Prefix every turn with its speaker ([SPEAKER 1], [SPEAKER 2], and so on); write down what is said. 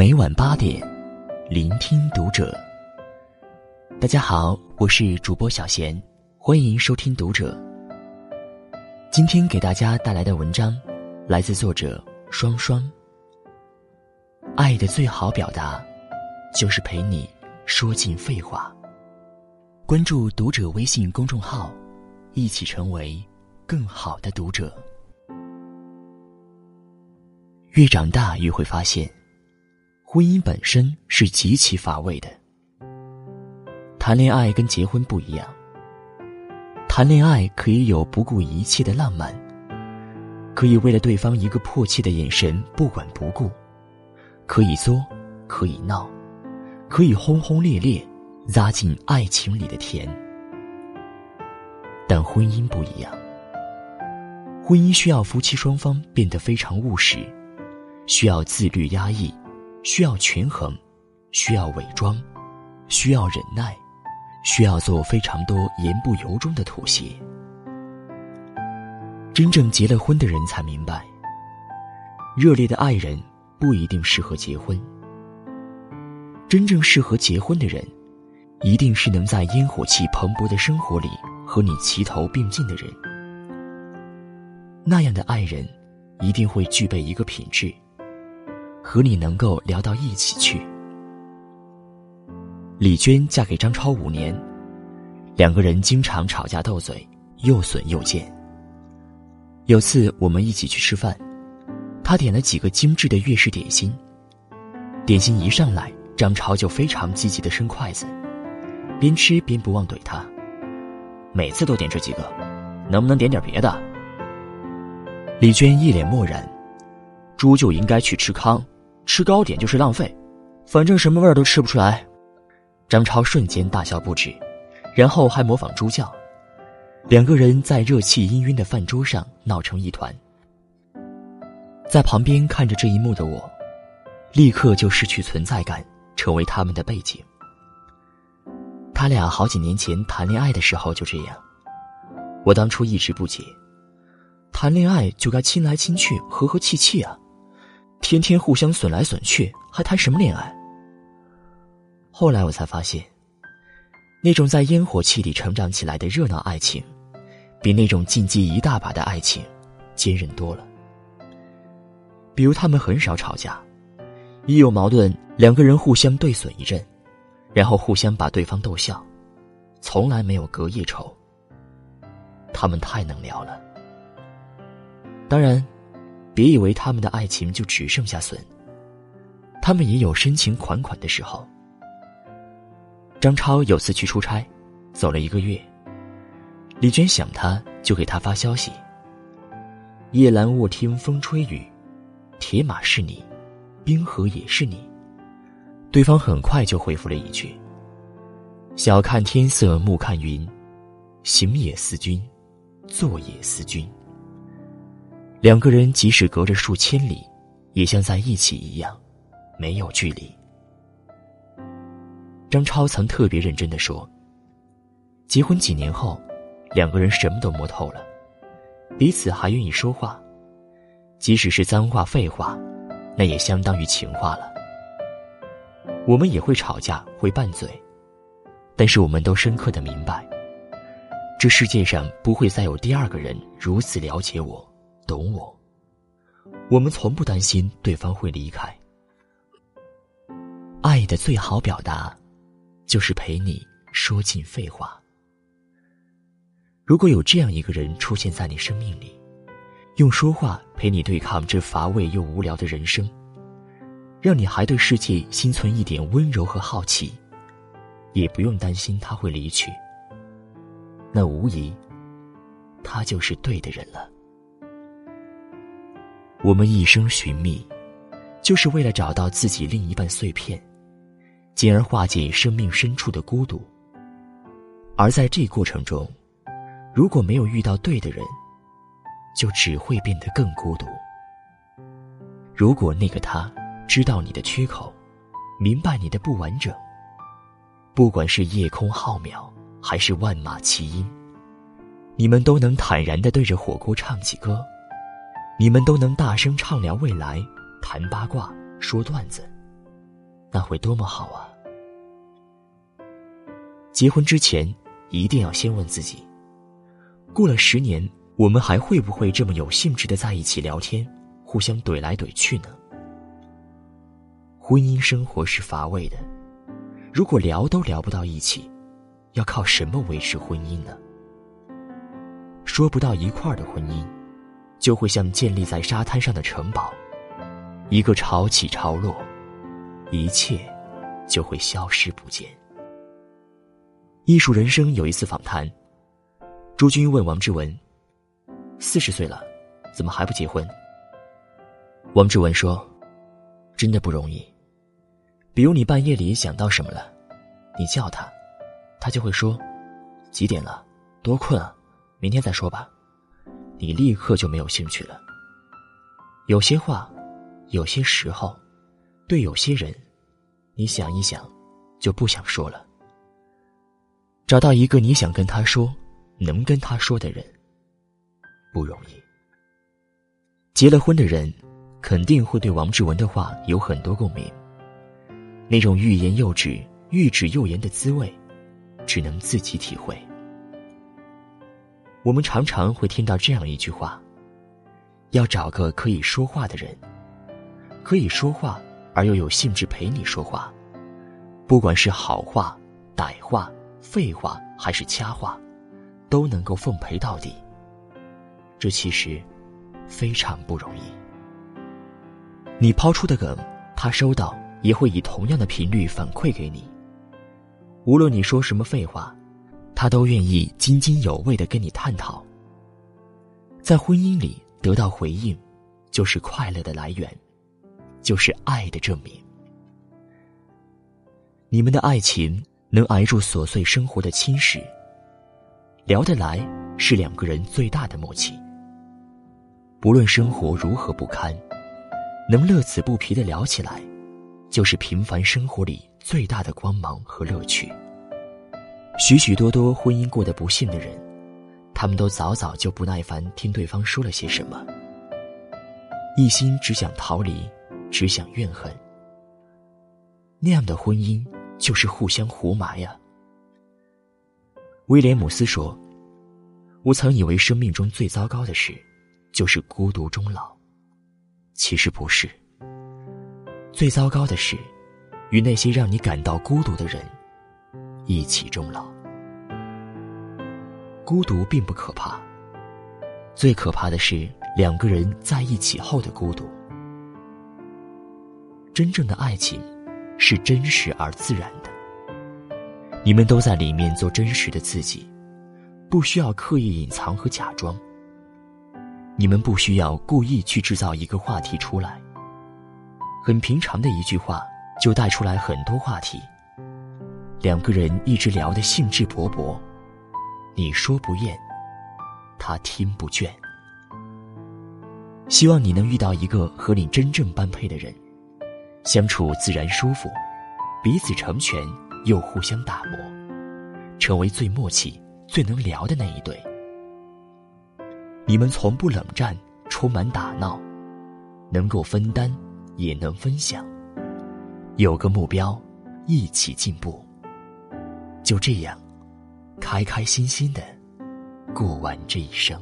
[SPEAKER 1] 每晚八点，聆听读者。大家好，我是主播小贤，欢迎收听读者。今天给大家带来的文章，来自作者双双。爱的最好表达，就是陪你说尽废话。关注读者微信公众号，一起成为更好的读者。越长大越会发现。婚姻本身是极其乏味的。谈恋爱跟结婚不一样。谈恋爱可以有不顾一切的浪漫，可以为了对方一个迫切的眼神不管不顾，可以作，可以闹，可以轰轰烈烈，扎进爱情里的甜。但婚姻不一样。婚姻需要夫妻双方变得非常务实，需要自律压抑。需要权衡，需要伪装，需要忍耐，需要做非常多言不由衷的妥协。真正结了婚的人才明白，热烈的爱人不一定适合结婚。真正适合结婚的人，一定是能在烟火气蓬勃的生活里和你齐头并进的人。那样的爱人，一定会具备一个品质。和你能够聊到一起去。李娟嫁给张超五年，两个人经常吵架斗嘴，又损又贱。有次我们一起去吃饭，他点了几个精致的粤式点心，点心一上来，张超就非常积极的伸筷子，边吃边不忘怼他：“每次都点这几个，能不能点点别的？”李娟一脸漠然：“猪就应该去吃糠。”吃糕点就是浪费，反正什么味儿都吃不出来。张超瞬间大笑不止，然后还模仿猪叫。两个人在热气氤氲的饭桌上闹成一团。在旁边看着这一幕的我，立刻就失去存在感，成为他们的背景。他俩好几年前谈恋爱的时候就这样，我当初一直不解，谈恋爱就该亲来亲去，和和气气啊。天天互相损来损去，还谈什么恋爱？后来我才发现，那种在烟火气里成长起来的热闹爱情，比那种禁忌一大把的爱情，坚韧多了。比如他们很少吵架，一有矛盾，两个人互相对损一阵，然后互相把对方逗笑，从来没有隔夜仇。他们太能聊了。当然。别以为他们的爱情就只剩下损，他们也有深情款款的时候。张超有次去出差，走了一个月。李娟想他，就给他发消息：“夜阑卧听风吹雨，铁马是你，冰河也是你。”对方很快就回复了一句：“晓看天色暮看云，行也思君，坐也思君。”两个人即使隔着数千里，也像在一起一样，没有距离。张超曾特别认真的说：“结婚几年后，两个人什么都摸透了，彼此还愿意说话，即使是脏话废话，那也相当于情话了。我们也会吵架，会拌嘴，但是我们都深刻的明白，这世界上不会再有第二个人如此了解我。”懂我，我们从不担心对方会离开。爱的最好表达，就是陪你说尽废话。如果有这样一个人出现在你生命里，用说话陪你对抗这乏味又无聊的人生，让你还对世界心存一点温柔和好奇，也不用担心他会离去，那无疑，他就是对的人了。我们一生寻觅，就是为了找到自己另一半碎片，进而化解生命深处的孤独。而在这过程中，如果没有遇到对的人，就只会变得更孤独。如果那个他知道你的缺口，明白你的不完整，不管是夜空浩渺，还是万马齐喑，你们都能坦然的对着火锅唱起歌。你们都能大声畅聊未来，谈八卦，说段子，那会多么好啊！结婚之前，一定要先问自己：过了十年，我们还会不会这么有兴致的在一起聊天，互相怼来怼去呢？婚姻生活是乏味的，如果聊都聊不到一起，要靠什么维持婚姻呢？说不到一块儿的婚姻，就会像建立在沙滩上的城堡，一个潮起潮落，一切就会消失不见。艺术人生有一次访谈，朱军问王志文：“四十岁了，怎么还不结婚？”王志文说：“真的不容易。比如你半夜里想到什么了，你叫他，他就会说：几点了？多困啊，明天再说吧。你立刻就没有兴趣了。有些话，有些时候，对有些人，你想一想，就不想说了。”找到一个你想跟他说、能跟他说的人，不容易。结了婚的人，肯定会对王志文的话有很多共鸣。那种欲言又止、欲止又言的滋味，只能自己体会。我们常常会听到这样一句话：要找个可以说话的人，可以说话而又有兴致陪你说话，不管是好话、歹话。废话还是掐话，都能够奉陪到底。这其实非常不容易。你抛出的梗，他收到也会以同样的频率反馈给你。无论你说什么废话，他都愿意津津有味的跟你探讨。在婚姻里得到回应，就是快乐的来源，就是爱的证明。你们的爱情。能挨住琐碎生活的侵蚀，聊得来是两个人最大的默契。不论生活如何不堪，能乐此不疲的聊起来，就是平凡生活里最大的光芒和乐趣。许许多多婚姻过得不幸的人，他们都早早就不耐烦听对方说了些什么，一心只想逃离，只想怨恨。那样的婚姻。就是互相胡埋呀。威廉姆斯说：“我曾以为生命中最糟糕的事，就是孤独终老。其实不是。最糟糕的是，与那些让你感到孤独的人一起终老。孤独并不可怕，最可怕的是两个人在一起后的孤独。真正的爱情。”是真实而自然的，你们都在里面做真实的自己，不需要刻意隐藏和假装。你们不需要故意去制造一个话题出来，很平常的一句话就带出来很多话题。两个人一直聊得兴致勃勃，你说不厌，他听不倦。希望你能遇到一个和你真正般配的人。相处自然舒服，彼此成全又互相打磨，成为最默契、最能聊的那一对。你们从不冷战，充满打闹，能够分担，也能分享，有个目标，一起进步。就这样，开开心心的过完这一生。